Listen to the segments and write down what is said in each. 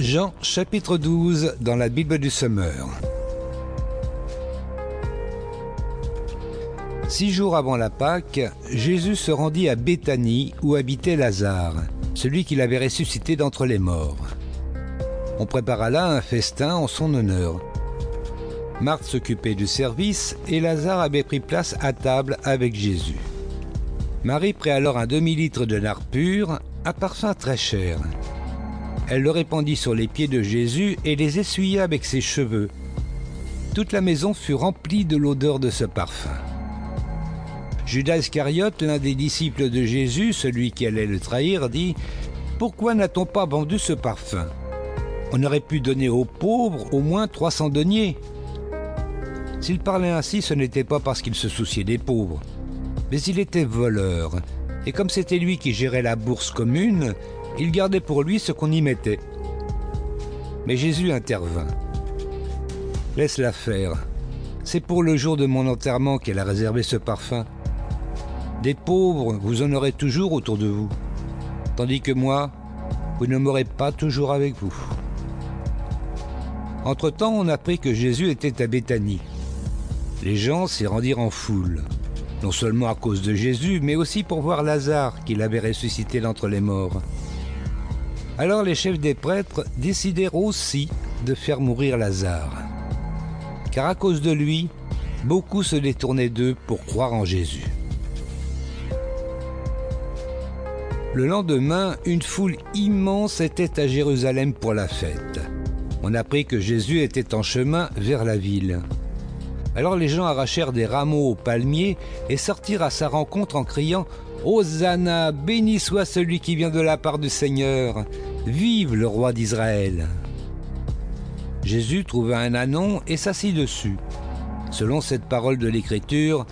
Jean chapitre 12 dans la Bible du Sommeur. Six jours avant la Pâque, Jésus se rendit à Béthanie où habitait Lazare, celui qu'il avait ressuscité d'entre les morts. On prépara là un festin en son honneur. Marthe s'occupait du service et Lazare avait pris place à table avec Jésus. Marie prit alors un demi-litre de nard pur, un parfum très cher. Elle le répandit sur les pieds de Jésus et les essuya avec ses cheveux. Toute la maison fut remplie de l'odeur de ce parfum. Judas Iscariote, l'un des disciples de Jésus, celui qui allait le trahir, dit Pourquoi n'a-t-on pas vendu ce parfum? On aurait pu donner aux pauvres au moins 300 deniers. S'il parlait ainsi, ce n'était pas parce qu'il se souciait des pauvres, mais il était voleur. Et comme c'était lui qui gérait la bourse commune, il gardait pour lui ce qu'on y mettait. Mais Jésus intervint. Laisse-la faire. C'est pour le jour de mon enterrement qu'elle a réservé ce parfum. Des pauvres, vous en aurez toujours autour de vous. Tandis que moi, vous ne m'aurez pas toujours avec vous. Entre-temps, on apprit que Jésus était à Béthanie. Les gens s'y rendirent en foule, non seulement à cause de Jésus, mais aussi pour voir Lazare qu'il avait ressuscité d'entre les morts. Alors les chefs des prêtres décidèrent aussi de faire mourir Lazare. Car à cause de lui, beaucoup se détournaient d'eux pour croire en Jésus. Le lendemain, une foule immense était à Jérusalem pour la fête. On apprit que Jésus était en chemin vers la ville. Alors les gens arrachèrent des rameaux aux palmiers et sortirent à sa rencontre en criant Hosanna, béni soit celui qui vient de la part du Seigneur, Vive le roi d'Israël Jésus trouva un anon et s'assit dessus. Selon cette parole de l'Écriture,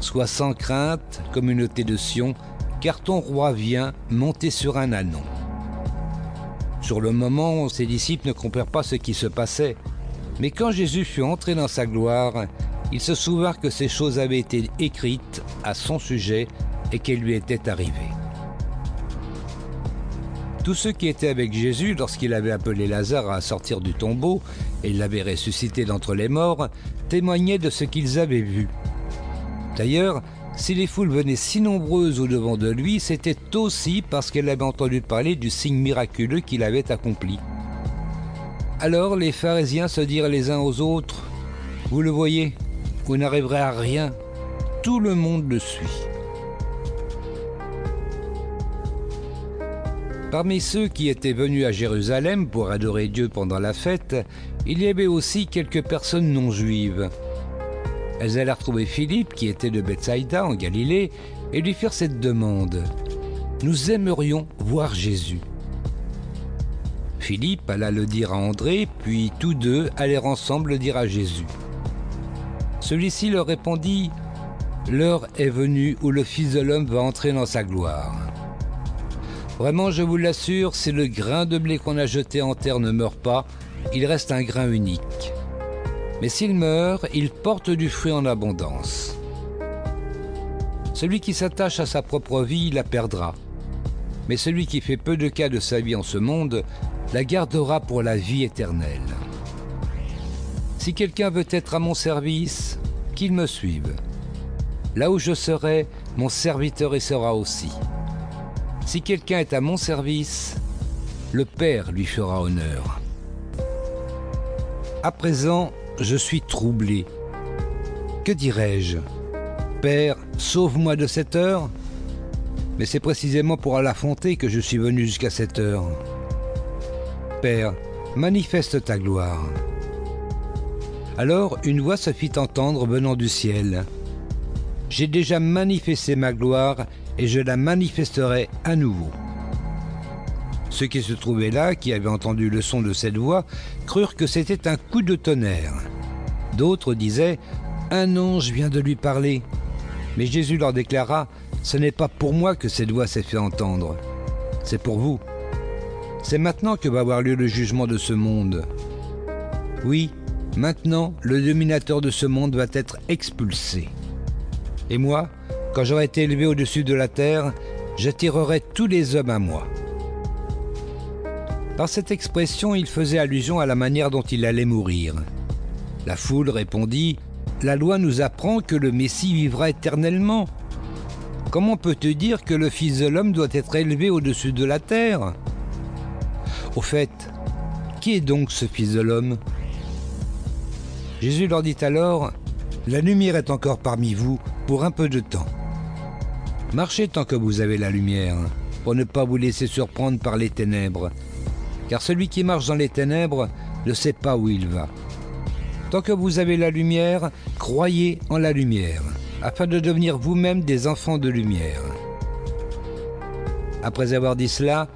Sois sans crainte, communauté de Sion, car ton roi vient monter sur un anon. Sur le moment, ses disciples ne comprirent pas ce qui se passait, mais quand Jésus fut entré dans sa gloire, ils se souvinrent que ces choses avaient été écrites à son sujet et qu'elles lui étaient arrivées. Tous ceux qui étaient avec Jésus lorsqu'il avait appelé Lazare à sortir du tombeau et l'avait ressuscité d'entre les morts témoignaient de ce qu'ils avaient vu. D'ailleurs, si les foules venaient si nombreuses au devant de lui, c'était aussi parce qu'elles avaient entendu parler du signe miraculeux qu'il avait accompli. Alors les pharisiens se dirent les uns aux autres, Vous le voyez, vous n'arriverez à rien, tout le monde le suit. Parmi ceux qui étaient venus à Jérusalem pour adorer Dieu pendant la fête, il y avait aussi quelques personnes non juives. Elles allèrent trouver Philippe, qui était de Bethsaïda en Galilée, et lui firent cette demande. Nous aimerions voir Jésus. Philippe alla le dire à André, puis tous deux allèrent ensemble le dire à Jésus. Celui-ci leur répondit, L'heure est venue où le Fils de l'homme va entrer dans sa gloire. Vraiment, je vous l'assure, si le grain de blé qu'on a jeté en terre ne meurt pas, il reste un grain unique. Mais s'il meurt, il porte du fruit en abondance. Celui qui s'attache à sa propre vie la perdra. Mais celui qui fait peu de cas de sa vie en ce monde la gardera pour la vie éternelle. Si quelqu'un veut être à mon service, qu'il me suive. Là où je serai, mon serviteur y sera aussi. Si quelqu'un est à mon service, le Père lui fera honneur. À présent, je suis troublé. Que dirais-je? Père, sauve-moi de cette heure Mais c'est précisément pour l'affronter que je suis venu jusqu'à cette heure. Père, manifeste ta gloire. Alors une voix se fit entendre venant du ciel. J'ai déjà manifesté ma gloire et je la manifesterai à nouveau. Ceux qui se trouvaient là, qui avaient entendu le son de cette voix, crurent que c'était un coup de tonnerre. D'autres disaient Un ange vient de lui parler. Mais Jésus leur déclara Ce n'est pas pour moi que cette voix s'est fait entendre, c'est pour vous. C'est maintenant que va avoir lieu le jugement de ce monde. Oui, maintenant, le dominateur de ce monde va être expulsé. Et moi, quand j'aurai été élevé au-dessus de la terre, j'attirerai tous les hommes à moi. Par cette expression, il faisait allusion à la manière dont il allait mourir. La foule répondit La loi nous apprend que le Messie vivra éternellement. Comment peut-on dire que le Fils de l'homme doit être élevé au-dessus de la terre? Au fait, qui est donc ce Fils de l'homme? Jésus leur dit alors La lumière est encore parmi vous pour un peu de temps. Marchez tant que vous avez la lumière, pour ne pas vous laisser surprendre par les ténèbres, car celui qui marche dans les ténèbres ne sait pas où il va. Tant que vous avez la lumière, croyez en la lumière, afin de devenir vous-même des enfants de lumière. Après avoir dit cela,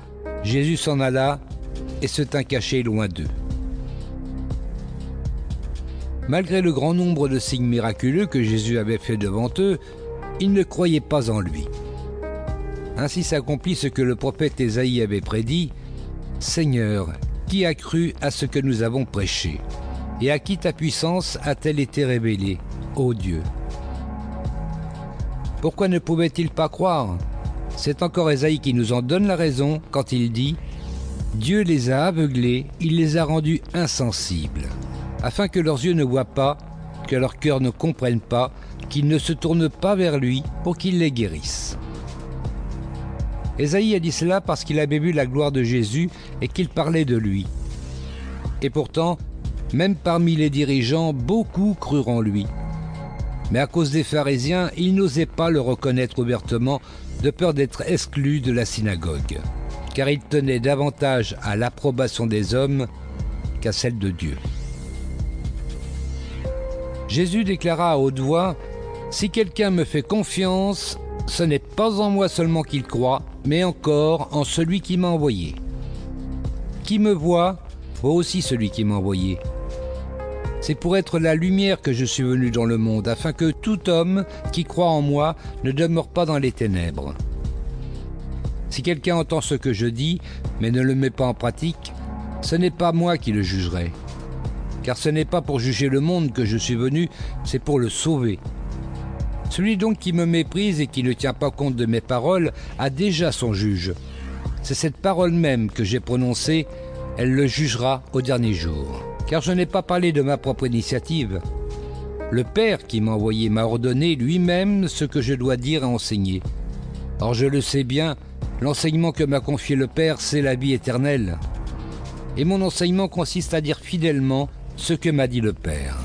Jésus s'en alla et se tint caché loin d'eux. Malgré le grand nombre de signes miraculeux que Jésus avait fait devant eux, ils ne croyaient pas en lui. Ainsi s'accomplit ce que le prophète Ésaïe avait prédit. Seigneur, qui a cru à ce que nous avons prêché? Et à qui ta puissance a-t-elle été révélée, ô Dieu? Pourquoi ne pouvait-il pas croire? C'est encore Ésaïe qui nous en donne la raison quand il dit Dieu les a aveuglés, il les a rendus insensibles, afin que leurs yeux ne voient pas, que leur cœur ne comprenne pas, qu'ils ne se tournent pas vers lui pour qu'il les guérisse. Ésaïe a dit cela parce qu'il avait vu la gloire de Jésus et qu'il parlait de lui. Et pourtant, même parmi les dirigeants, beaucoup crurent en lui. Mais à cause des pharisiens, ils n'osaient pas le reconnaître ouvertement de peur d'être exclus de la synagogue, car ils tenaient davantage à l'approbation des hommes qu'à celle de Dieu. Jésus déclara à haute voix, Si quelqu'un me fait confiance, ce n'est pas en moi seulement qu'il croit, mais encore en celui qui m'a envoyé. Qui me voit, voit aussi celui qui m'a envoyé. C'est pour être la lumière que je suis venu dans le monde, afin que tout homme qui croit en moi ne demeure pas dans les ténèbres. Si quelqu'un entend ce que je dis, mais ne le met pas en pratique, ce n'est pas moi qui le jugerai. Car ce n'est pas pour juger le monde que je suis venu, c'est pour le sauver. Celui donc qui me méprise et qui ne tient pas compte de mes paroles a déjà son juge. C'est cette parole même que j'ai prononcée, elle le jugera au dernier jour. Car je n'ai pas parlé de ma propre initiative. Le Père qui m'a envoyé m'a ordonné lui-même ce que je dois dire et enseigner. Or je le sais bien, l'enseignement que m'a confié le Père, c'est la vie éternelle. Et mon enseignement consiste à dire fidèlement ce que m'a dit le Père.